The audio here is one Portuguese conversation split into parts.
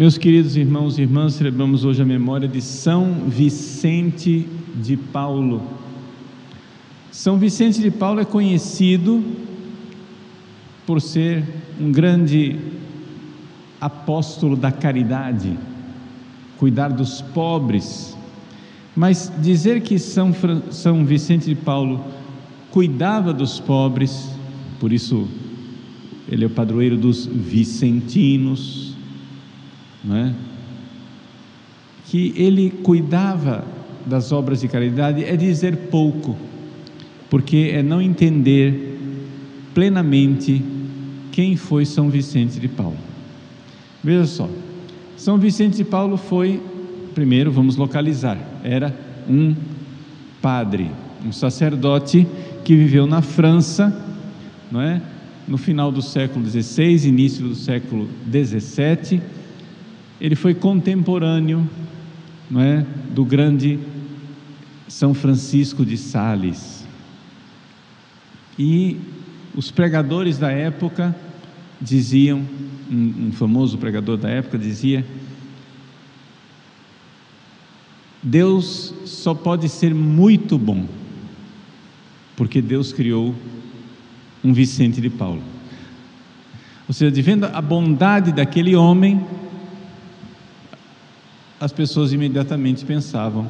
Meus queridos irmãos e irmãs, celebramos hoje a memória de São Vicente de Paulo. São Vicente de Paulo é conhecido por ser um grande apóstolo da caridade, cuidar dos pobres. Mas dizer que São, São Vicente de Paulo cuidava dos pobres, por isso ele é o padroeiro dos vicentinos, é? que ele cuidava das obras de caridade é dizer pouco, porque é não entender plenamente quem foi São Vicente de Paulo. Veja só, São Vicente de Paulo foi, primeiro vamos localizar, era um padre, um sacerdote que viveu na França, não é? No final do século XVI, início do século XVII ele foi contemporâneo não é, do grande São Francisco de Sales. E os pregadores da época diziam, um, um famoso pregador da época dizia: Deus só pode ser muito bom, porque Deus criou um Vicente de Paulo. Ou seja, de vendo a bondade daquele homem, as pessoas imediatamente pensavam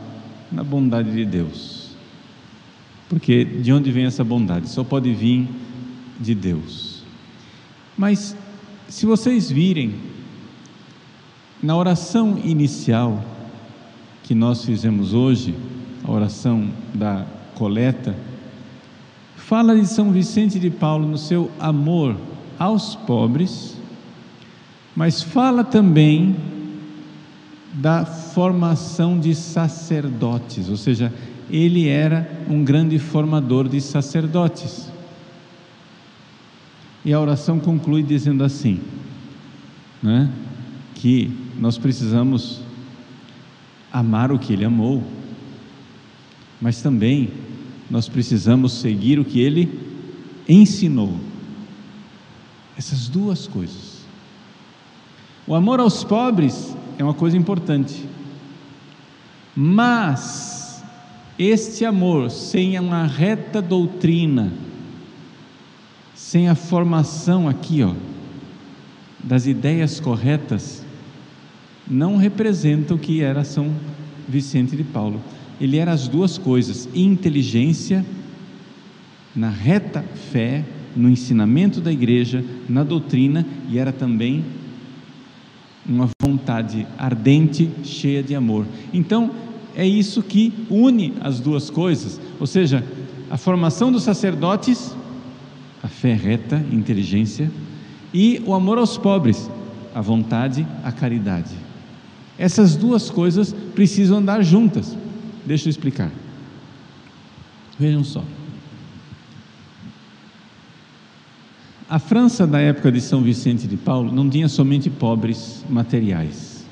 na bondade de Deus. Porque de onde vem essa bondade? Só pode vir de Deus. Mas se vocês virem na oração inicial que nós fizemos hoje, a oração da coleta, fala de São Vicente de Paulo no seu amor aos pobres, mas fala também da formação de sacerdotes, ou seja, ele era um grande formador de sacerdotes. E a oração conclui dizendo assim, né, que nós precisamos amar o que ele amou, mas também nós precisamos seguir o que ele ensinou. Essas duas coisas. O amor aos pobres é uma coisa importante. Mas este amor sem uma reta doutrina, sem a formação aqui, ó, das ideias corretas, não representa o que era São Vicente de Paulo. Ele era as duas coisas: inteligência na reta fé, no ensinamento da igreja, na doutrina, e era também uma vontade ardente, cheia de amor. Então, é isso que une as duas coisas, ou seja, a formação dos sacerdotes, a fé reta, inteligência, e o amor aos pobres, a vontade, a caridade. Essas duas coisas precisam andar juntas. Deixa eu explicar. Vejam só. A França da época de São Vicente de Paulo não tinha somente pobres materiais,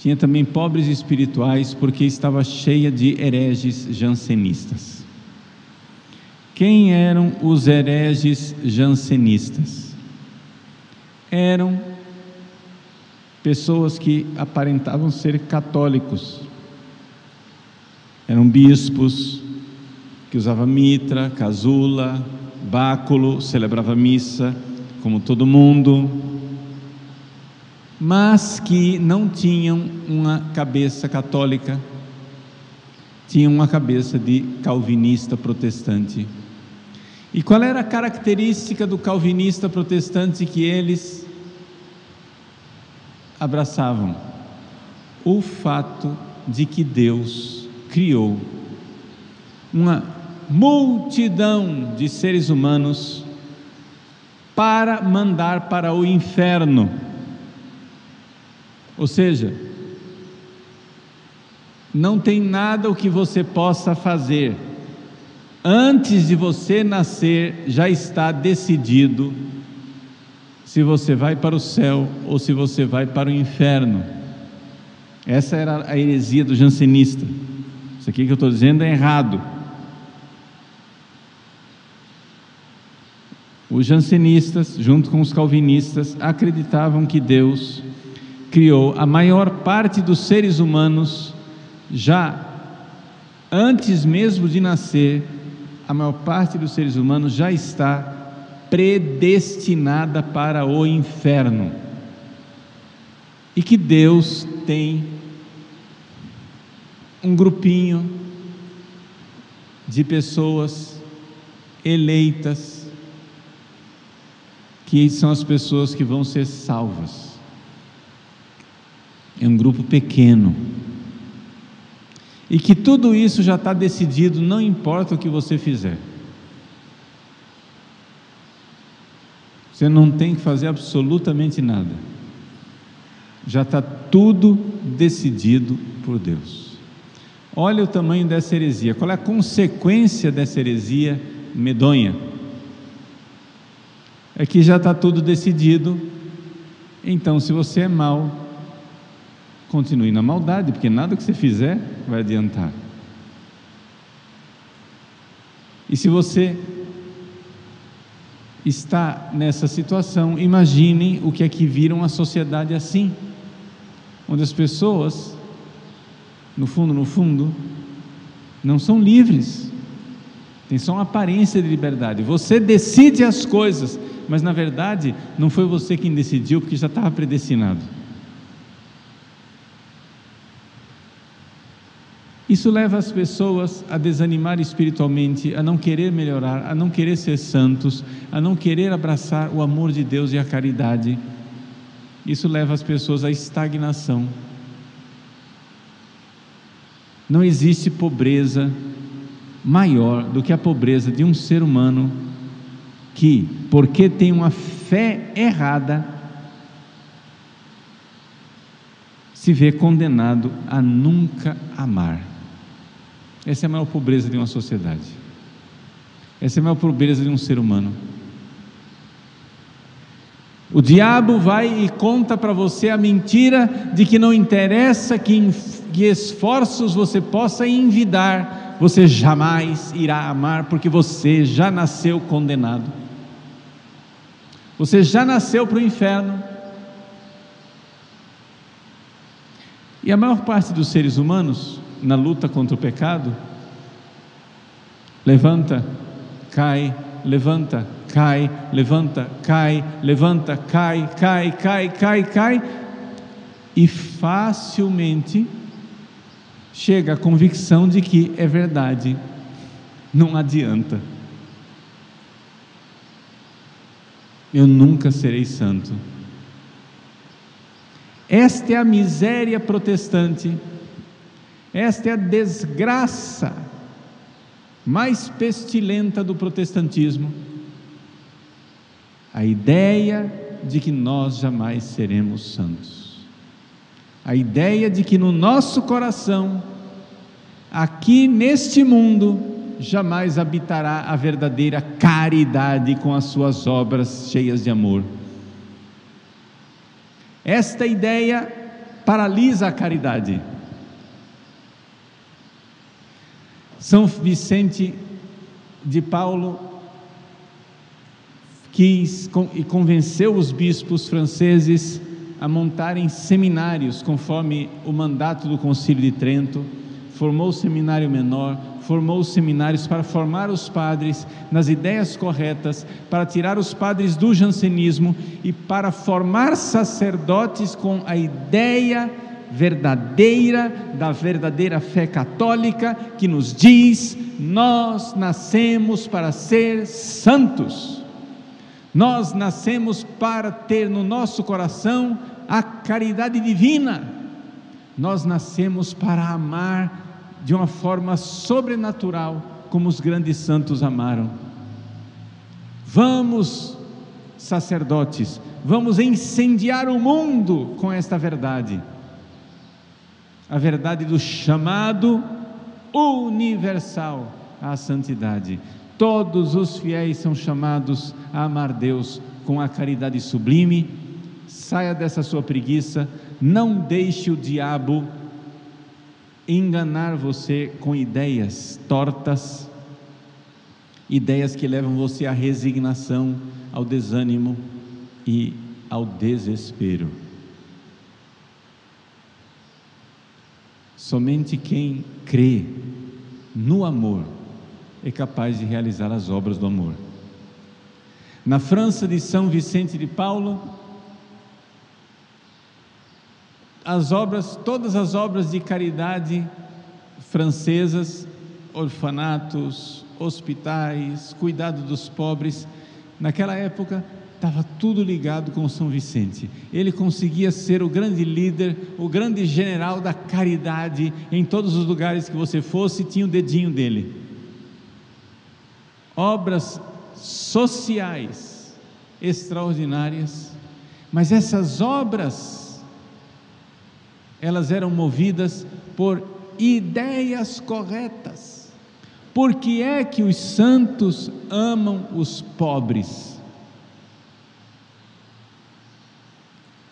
tinha também pobres espirituais, porque estava cheia de hereges jansenistas. Quem eram os hereges jansenistas? Eram pessoas que aparentavam ser católicos, eram bispos que usavam mitra, casula, báculo, celebrava missa, como todo mundo, mas que não tinham uma cabeça católica, tinham uma cabeça de calvinista protestante. E qual era a característica do calvinista protestante que eles abraçavam? O fato de que Deus criou uma multidão de seres humanos para mandar para o inferno. Ou seja, não tem nada o que você possa fazer. Antes de você nascer, já está decidido se você vai para o céu ou se você vai para o inferno. Essa era a heresia do jansenista. Isso aqui que eu estou dizendo é errado. Os jansenistas, junto com os calvinistas, acreditavam que Deus criou, a maior parte dos seres humanos já antes mesmo de nascer, a maior parte dos seres humanos já está predestinada para o inferno. E que Deus tem um grupinho de pessoas eleitas, que são as pessoas que vão ser salvas. É um grupo pequeno. E que tudo isso já está decidido, não importa o que você fizer. Você não tem que fazer absolutamente nada. Já está tudo decidido por Deus. Olha o tamanho dessa heresia. Qual é a consequência dessa heresia medonha? É que já está tudo decidido. Então, se você é mau, continue na maldade, porque nada que você fizer vai adiantar. E se você está nessa situação, imagine o que é que viram a sociedade assim, onde as pessoas, no fundo, no fundo, não são livres, tem só uma aparência de liberdade. Você decide as coisas, mas na verdade não foi você quem decidiu, porque já estava predestinado. Isso leva as pessoas a desanimar espiritualmente, a não querer melhorar, a não querer ser santos, a não querer abraçar o amor de Deus e a caridade. Isso leva as pessoas à estagnação. Não existe pobreza maior do que a pobreza de um ser humano que, porque tem uma fé errada, se vê condenado a nunca amar. Essa é a maior pobreza de uma sociedade. Essa é a maior pobreza de um ser humano. O diabo vai e conta para você a mentira de que não interessa que, que esforços você possa envidar, você jamais irá amar, porque você já nasceu condenado. Você já nasceu para o inferno. E a maior parte dos seres humanos na luta contra o pecado, levanta, cai, levanta, cai, levanta, cai, levanta, cai, cai, cai, cai, cai, e facilmente chega à convicção de que é verdade, não adianta. Eu nunca serei santo. Esta é a miséria protestante esta é a desgraça mais pestilenta do protestantismo. A ideia de que nós jamais seremos santos. A ideia de que no nosso coração, aqui neste mundo, jamais habitará a verdadeira caridade com as suas obras cheias de amor. Esta ideia paralisa a caridade. São Vicente de Paulo quis e convenceu os bispos franceses a montarem seminários conforme o mandato do Concílio de Trento, formou o seminário menor, formou os seminários para formar os padres nas ideias corretas, para tirar os padres do jansenismo e para formar sacerdotes com a ideia verdadeira da verdadeira fé católica que nos diz: nós nascemos para ser santos. Nós nascemos para ter no nosso coração a caridade divina. Nós nascemos para amar de uma forma sobrenatural, como os grandes santos amaram. Vamos, sacerdotes, vamos incendiar o mundo com esta verdade a verdade do chamado universal à santidade. Todos os fiéis são chamados a amar Deus com a caridade sublime. Saia dessa sua preguiça, não deixe o diabo enganar você com ideias tortas, ideias que levam você à resignação, ao desânimo e ao desespero. Somente quem crê no amor é capaz de realizar as obras do amor. Na França de São Vicente de Paulo, as obras, todas as obras de caridade francesas, orfanatos, hospitais, cuidado dos pobres, naquela época estava tudo ligado com São Vicente. Ele conseguia ser o grande líder, o grande general da caridade em todos os lugares que você fosse, tinha o dedinho dele. Obras sociais extraordinárias, mas essas obras elas eram movidas por ideias corretas. Por que é que os santos amam os pobres?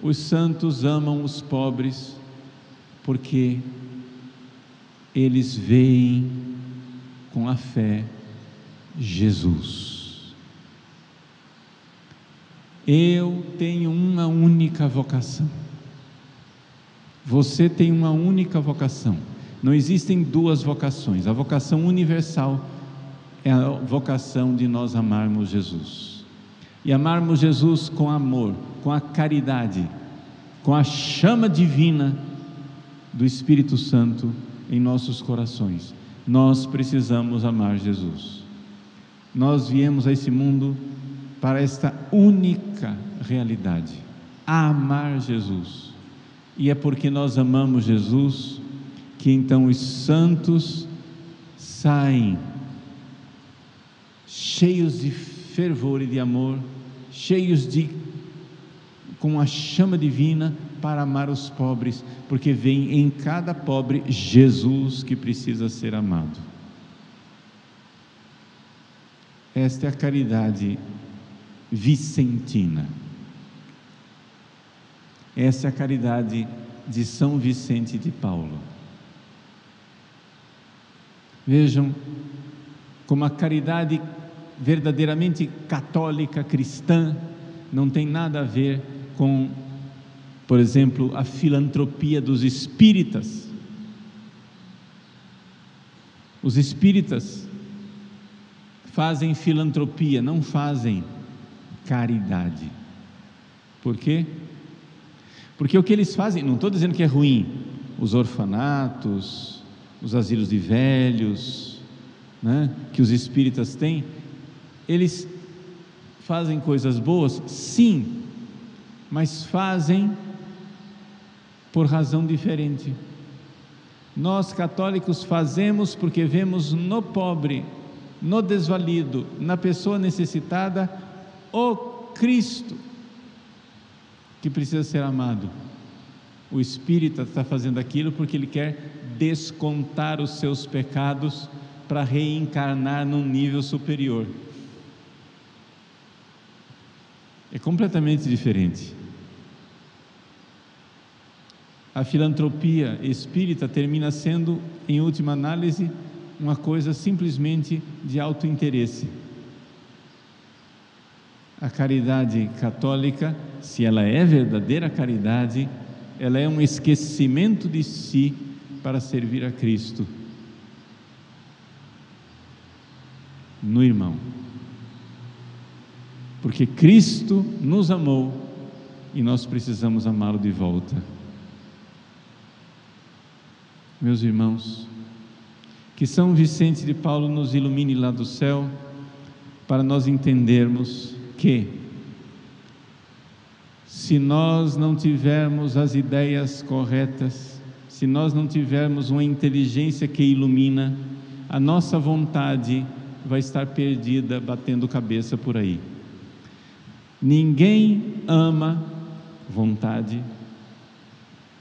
Os santos amam os pobres porque eles veem com a fé Jesus. Eu tenho uma única vocação. Você tem uma única vocação. Não existem duas vocações. A vocação universal é a vocação de nós amarmos Jesus. E amarmos Jesus com amor, com a caridade, com a chama divina do Espírito Santo em nossos corações. Nós precisamos amar Jesus. Nós viemos a esse mundo para esta única realidade: amar Jesus. E é porque nós amamos Jesus que então os santos saem cheios de fervor e de amor, cheios de com a chama divina para amar os pobres, porque vem em cada pobre Jesus que precisa ser amado. Esta é a caridade vicentina. Essa é a caridade de São Vicente de Paulo. Vejam como a caridade verdadeiramente católica cristã não tem nada a ver com, por exemplo, a filantropia dos espíritas. Os espíritas fazem filantropia, não fazem caridade. Por quê? Porque o que eles fazem, não estou dizendo que é ruim, os orfanatos, os asilos de velhos, né, que os espíritas têm, eles fazem coisas boas, sim, mas fazem por razão diferente. Nós católicos fazemos porque vemos no pobre, no desvalido, na pessoa necessitada, o Cristo que precisa ser amado. O espírita está fazendo aquilo porque ele quer descontar os seus pecados para reencarnar num nível superior. É completamente diferente. A filantropia espírita termina sendo, em última análise, uma coisa simplesmente de alto interesse. A caridade católica, se ela é verdadeira caridade, ela é um esquecimento de si para servir a Cristo no irmão porque Cristo nos amou e nós precisamos amá-lo de volta. Meus irmãos, que São Vicente de Paulo nos ilumine lá do céu, para nós entendermos que, se nós não tivermos as ideias corretas, se nós não tivermos uma inteligência que ilumina, a nossa vontade vai estar perdida batendo cabeça por aí. Ninguém ama vontade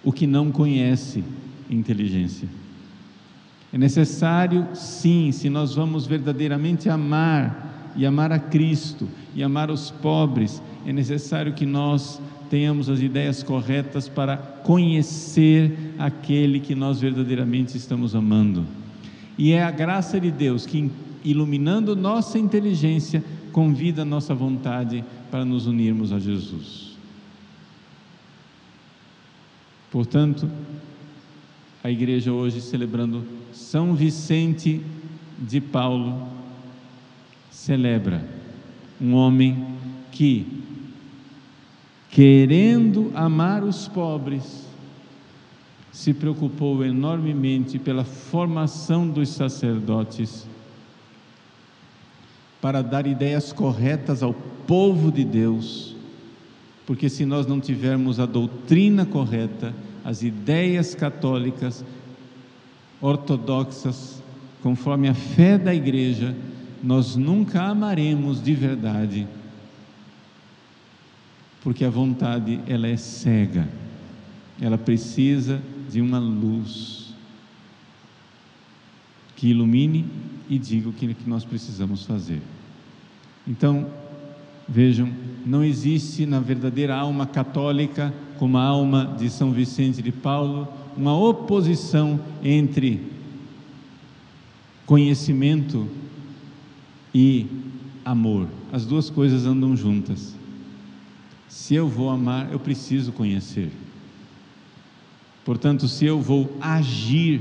o que não conhece inteligência. É necessário, sim, se nós vamos verdadeiramente amar e amar a Cristo e amar os pobres, é necessário que nós tenhamos as ideias corretas para conhecer aquele que nós verdadeiramente estamos amando. E é a graça de Deus que, iluminando nossa inteligência, convida a nossa vontade para nos unirmos a Jesus. Portanto, a igreja hoje celebrando São Vicente de Paulo, celebra um homem que, querendo amar os pobres, se preocupou enormemente pela formação dos sacerdotes, para dar ideias corretas ao povo de Deus, porque se nós não tivermos a doutrina correta, as ideias católicas, ortodoxas, conforme a fé da igreja, nós nunca amaremos de verdade, porque a vontade ela é cega, ela precisa de uma luz que ilumine e diga o que nós precisamos fazer. Então, vejam, não existe na verdadeira alma católica, como a alma de São Vicente de Paulo, uma oposição entre conhecimento e amor. As duas coisas andam juntas. Se eu vou amar, eu preciso conhecer. Portanto, se eu vou agir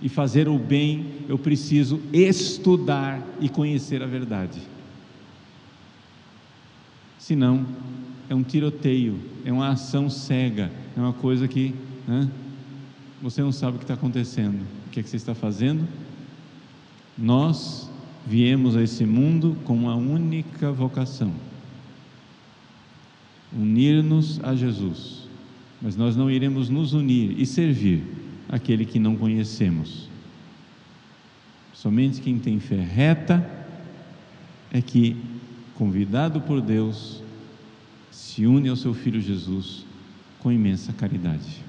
e fazer o bem, eu preciso estudar e conhecer a verdade. Senão, é um tiroteio, é uma ação cega, é uma coisa que né, você não sabe o que está acontecendo. O que é que você está fazendo? Nós viemos a esse mundo com uma única vocação: unir-nos a Jesus. Mas nós não iremos nos unir e servir aquele que não conhecemos. Somente quem tem fé reta é que, convidado por Deus, se une ao seu filho Jesus com imensa caridade.